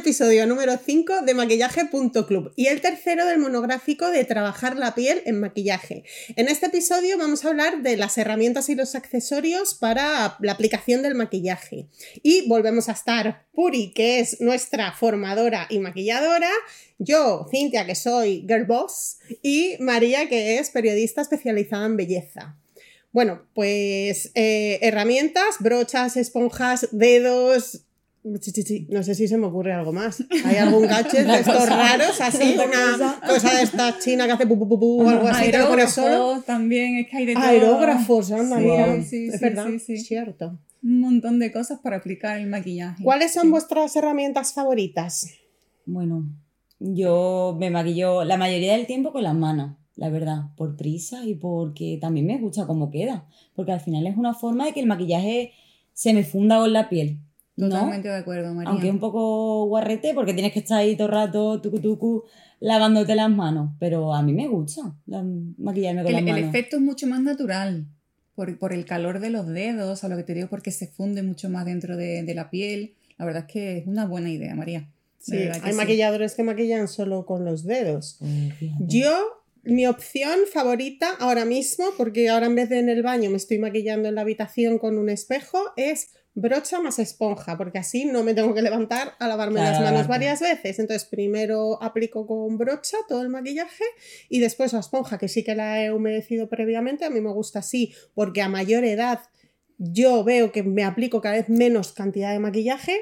Episodio número 5 de maquillaje.club y el tercero del monográfico de trabajar la piel en maquillaje. En este episodio vamos a hablar de las herramientas y los accesorios para la aplicación del maquillaje. Y volvemos a estar Puri, que es nuestra formadora y maquilladora, yo, Cintia, que soy girl boss, y María, que es periodista especializada en belleza. Bueno, pues eh, herramientas, brochas, esponjas, dedos, no sé si se me ocurre algo más. ¿Hay algún gadget de estos raros? Así, una cosa de esta china que hace pu, pu, pu, algo así, te lo solo. También, es que hay de todo. Aerógrafos, anda, sí, Sí, es verdad, cierto. Un montón de cosas para aplicar el maquillaje. ¿Cuáles son vuestras herramientas favoritas? Bueno, yo me maquillo la mayoría del tiempo con las manos, la verdad, por prisa y porque también me gusta cómo queda. Porque al final es una forma de que el maquillaje se me funda con la piel Totalmente de acuerdo, María. Aunque es un poco guarrete porque tienes que estar ahí todo el rato, tucu tucu, lavándote las manos. Pero a mí me gusta maquillarme con el, las manos. El efecto es mucho más natural. Por, por, el calor de los dedos, a lo que te digo, porque se funde mucho más dentro de, de la piel. La verdad es que es una buena idea, María. Sí, hay maquilladores que maquillan solo con los dedos. Yo mi opción favorita ahora mismo, porque ahora en vez de en el baño me estoy maquillando en la habitación con un espejo, es brocha más esponja, porque así no me tengo que levantar a lavarme las manos varias veces. Entonces, primero aplico con brocha todo el maquillaje y después la esponja, que sí que la he humedecido previamente. A mí me gusta así, porque a mayor edad yo veo que me aplico cada vez menos cantidad de maquillaje,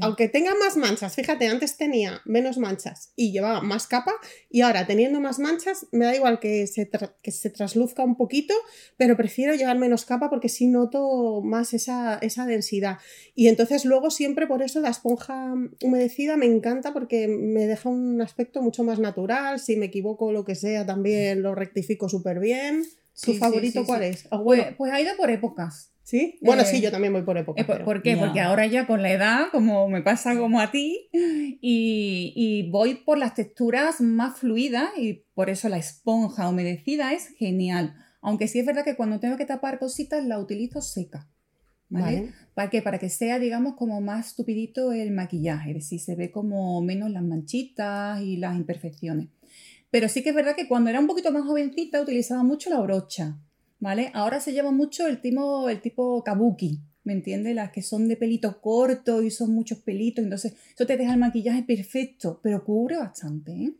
aunque tenga más manchas, fíjate, antes tenía menos manchas y llevaba más capa y ahora teniendo más manchas me da igual que se, que se trasluzca un poquito, pero prefiero llevar menos capa porque sí noto más esa, esa densidad. Y entonces luego siempre por eso la esponja humedecida me encanta porque me deja un aspecto mucho más natural, si me equivoco lo que sea también lo rectifico súper bien. ¿Tu favorito cuál es? Ah, pues, pues, ha ido por épocas. ¿Sí? Bueno, sí, eh, yo también voy por épocas. Eh, ¿Por, qué? Porque ahora ya con la edad, como me pasa como a ti, y, y, voy por las texturas más fluidas y por eso la esponja humedecida es genial. Aunque sí es verdad que cuando tengo que tapar cositas la utilizo seca. ¿Vale? ¿Para qué? Para que sea, digamos, como más estupidito el maquillaje, es decir, se ve como menos las manchitas y las imperfecciones. Pero sí que es verdad que cuando era un poquito más jovencita utilizaba mucho la brocha, ¿vale? Ahora se lleva mucho el tipo, el tipo kabuki, ¿me entiendes? Las que son de pelito corto y son muchos pelitos, entonces eso te deja el maquillaje perfecto, pero cubre bastante, ¿eh?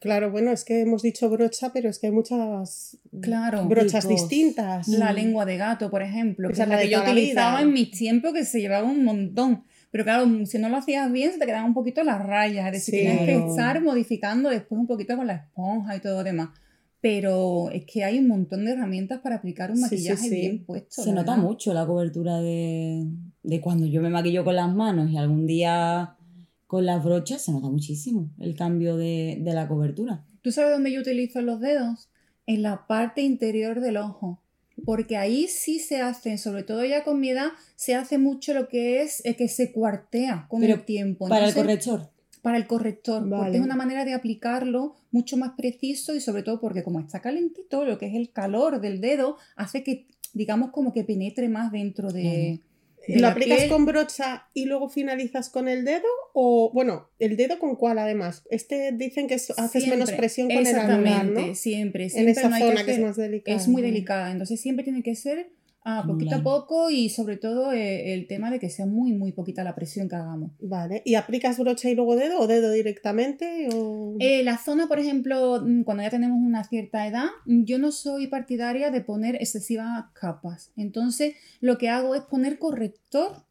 Claro, bueno, es que hemos dicho brocha, pero es que hay muchas brochas distintas. La lengua de gato, por ejemplo, que es la, que yo utilizaba en mis tiempos, que se llevaba un montón. Pero claro, si no lo hacías bien, se te quedaban un poquito las rayas. Es decir, tienes que estar modificando después un poquito con la esponja y todo lo demás. Pero es que hay un montón de herramientas para aplicar un maquillaje bien puesto. Se nota mucho la cobertura de, de cuando yo me maquillo con las manos y algún día con las brochas, se nota muchísimo el cambio de, de la cobertura. ¿Tú sabes dónde yo utilizo los dedos? En la parte interior del ojo porque ahí sí se hace, sobre todo ya con mi edad, se hace mucho lo que es que se cuartea con el tiempo. para el corrector. Para el corrector, porque es una manera de aplicarlo mucho más preciso y sobre todo porque como está calentito, lo que es el calor del dedo hace que, digamos, como que penetre más dentro de, ¿Lo aplicas con brocha y luego finalizas con el dedo? O, bueno, ¿el dedo con cuál además? Este dicen que haces menos presión con el anular, ¿no? Siempre, siempre. En esa zona que, es más delicada. Es muy delicada, entonces siempre tiene que ser Ah, poquito a poco y sobre todo eh, el tema de que sea muy, muy poquita la presión que hagamos. Vale. ¿Y aplicas brocha y luego dedo o dedo directamente? O... Eh, la zona, por ejemplo, mm, cuando ya tenemos una cierta edad, mm, yo no soy partidaria de poner excesivas capas. Entonces, lo que hago es poner corrector.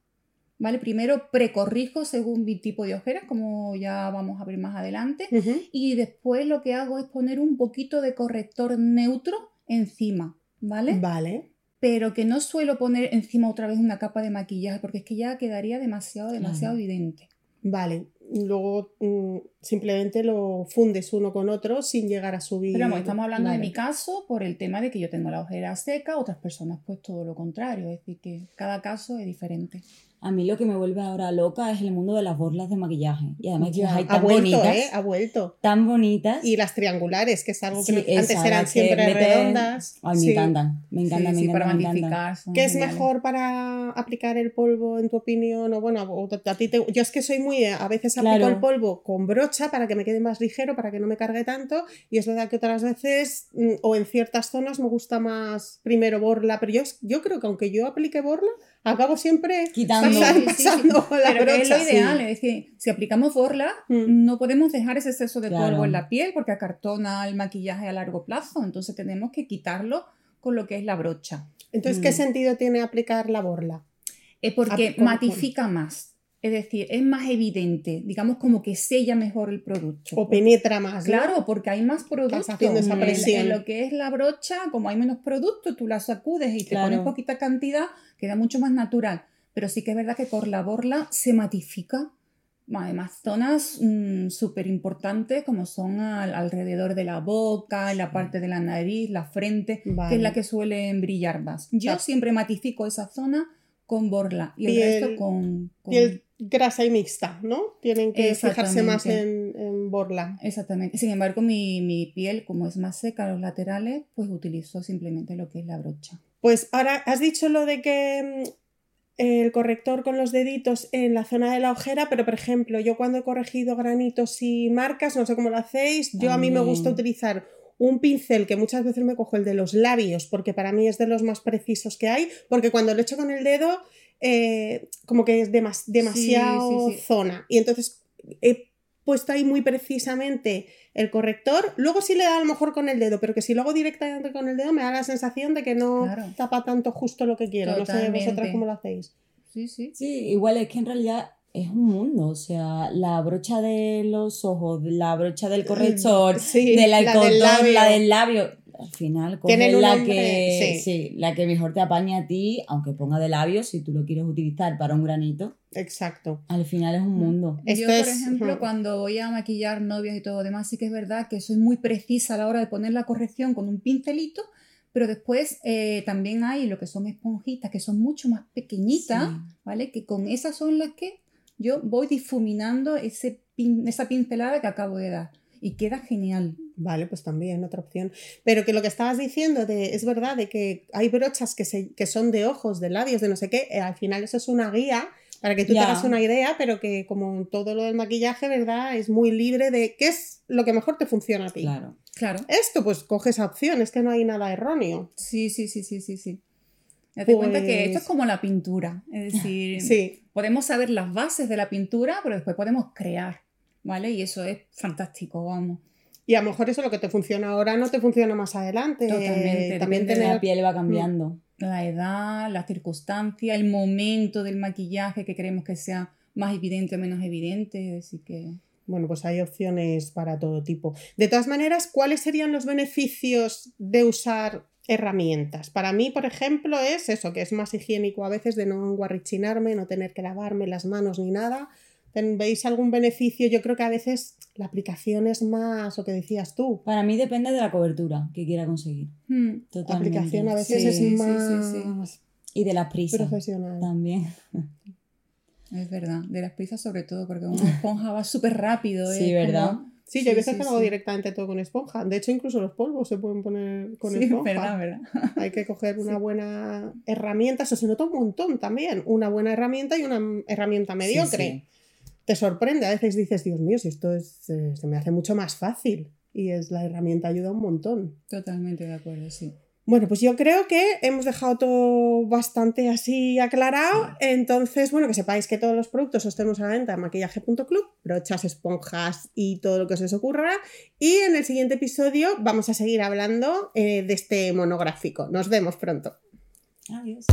¿Vale? Primero precorrijo según mi tipo de ojeras, como ya vamos a ver más adelante. Y después lo que hago es poner un poquito de corrector neutro encima. ¿Vale? Vale pero que no suelo poner encima otra vez una capa de maquillaje porque es que ya quedaría demasiado, demasiado evidente. Vale, luego mm, simplemente lo fundes uno con otro sin llegar a subir. Pero vamos, estamos hablando de mi caso por el tema de que yo tengo la ojera seca, otras personas pues todo lo contrario, es decir, que cada caso es diferente. A mí lo que me vuelve ahora loca es el mundo de las borlas de maquillaje. Y además que las hay ha tan vuelto, bonitas. ¿eh? Ha vuelto. Tan bonitas. Y las triangulares, que es algo que Sí, antes esa, eran siempre meten- redondas. Ay, me Sí. encantan. Me encantan, Sí, me encantan, para me encantan. ¿Qué es mejor para aplicar el polvo, en tu opinión? O bueno, a ti te- yo es que soy muy. A veces aplico Claro. el polvo con brocha para que me quede más ligero, para que no me cargue tanto. Y es verdad que otras veces, mm, o en ciertas zonas, me gusta más primero borla. Pero yo, yo creo que aunque yo aplique borla, acabo siempre Quitando. Pasando, Sí, sí, sí. pasando la Pero que es lo brocha. ideal, es decir, si aplicamos borla, Mm. no podemos dejar ese exceso de Claro. polvo en la piel porque acartona el maquillaje a largo plazo, entonces tenemos que quitarlo con lo que es la brocha. Entonces, ¿qué Mm. sentido tiene aplicar la borla? Es porque ¿cómo? matifica más, es decir, es más evidente, digamos como que sella mejor el producto. O penetra más. ¿no? Claro, porque hay más producto. Estás haciendo esa En- presión. En lo que es la brocha, como hay menos producto, tú la sacudes y te Claro. pones poquita cantidad, queda mucho más natural. Pero sí que es verdad que con la borla se matifica. Además, zonas súper importantes como son al- alrededor de la boca, en la parte de la nariz, la frente, que Vale. es la que suelen brillar más. Yo siempre matifico esa zona con borla y el Piel- resto con... con- Piel grasa y mixta, ¿no? Tienen que fijarse más en, en borla. Exactamente. Sin embargo, mi, mi piel, como es más seca los laterales, pues utilizo simplemente lo que es la brocha. Pues ahora has dicho lo de que mm, el corrector con los deditos en la zona de la ojera, pero por ejemplo, yo cuando he corregido granitos y marcas, no sé cómo lo hacéis, yo a mí me gusta utilizar un pincel que muchas veces me cojo el de los labios, porque para mí es de los más precisos que hay, porque cuando lo echo con el dedo, eh, como que es demas- demasiado sí, sí. zona. Y entonces he puesto ahí muy precisamente el corrector, luego sí le da a lo mejor con el dedo, pero que si lo hago directamente con el dedo me da la sensación de que no Claro. tapa tanto justo lo que quiero. No sé Totalmente. vosotras cómo lo hacéis. Sí, sí. Sí, igual es que en realidad es un mundo. O sea, la brocha de los ojos, la brocha del corrector, Sí, del la del labio. Al final, un la nombre, que, sí. sí, la que mejor te apaña a ti, aunque ponga de labio, si tú lo quieres utilizar para un granito. Exacto. Al final es un mundo. Esto Yo, por es- ejemplo, ujú. cuando voy a maquillar novias y todo demás, sí que es verdad que soy muy precisa a la hora de poner la corrección con un pincelito, pero después eh, también hay lo que son esponjitas que son mucho más pequeñitas, Sí. ¿vale? Que con esas son las que yo voy difuminando ese pin- esa pincelada que acabo de dar y queda genial. Vale, pues también otra opción. Pero que lo que estabas diciendo de, es verdad, de que hay brochas que, se, que son de ojos, de labios, de no sé qué, eh, al final eso es una guía para que tú Ya. tengas una idea, pero que como todo lo del maquillaje, ¿verdad? Es muy libre de qué es lo que mejor te funciona a ti. Claro. Claro. Esto, pues coge esa opción, es que no hay nada erróneo. Sí, sí, sí, sí, sí, sí. Date cuenta que esto es Pues- como la pintura, es decir, Sí, podemos saber las bases de la pintura, pero después podemos crear, ¿vale? Y eso es fantástico, vamos. y a lo mejor eso lo que te funciona ahora no te funciona más adelante. Totalmente, También tener La piel va cambiando. La edad, las circunstancias, el momento del maquillaje que queremos que sea más evidente o menos evidente, así que... Bueno, pues hay opciones para todo tipo. De todas maneras, ¿cuáles serían los beneficios de usar herramientas? Para mí, por ejemplo, es eso, que es más higiénico a veces de no enguarrichinarme, no tener que lavarme las manos ni nada. Ten- ¿Veis algún beneficio? Yo creo que a veces la aplicación es más, lo que decías tú. Para mí depende de la cobertura que quiera conseguir. Hmm, La aplicación a veces Sí, es más sí, sí. Y de las prisas profesional. también. es verdad, de las prisas sobre todo, porque una esponja va súper rápido. Sí, es ¿verdad? como- Sí, yo Sí, veces sí, que lo hago sí. directamente todo con esponja. De hecho, incluso los polvos se pueden poner con Sí, esponja. verdad, verdad. Hay que coger una buena herramienta, eso se nota un montón también, una buena herramienta y una herramienta mediocre. Te sorprende, a veces dices, Dios mío, si esto es, eh, se me hace mucho más fácil y es la herramienta ayuda un montón. Totalmente de acuerdo, sí. Bueno, pues yo creo que hemos dejado todo bastante así aclarado. Entonces, bueno, que sepáis que todos los productos los tenemos a la venta en maquillaje.club, brochas, esponjas y todo lo que se os ocurra. Y en el siguiente episodio vamos a seguir hablando eh, de este monográfico. Nos vemos pronto. Adiós.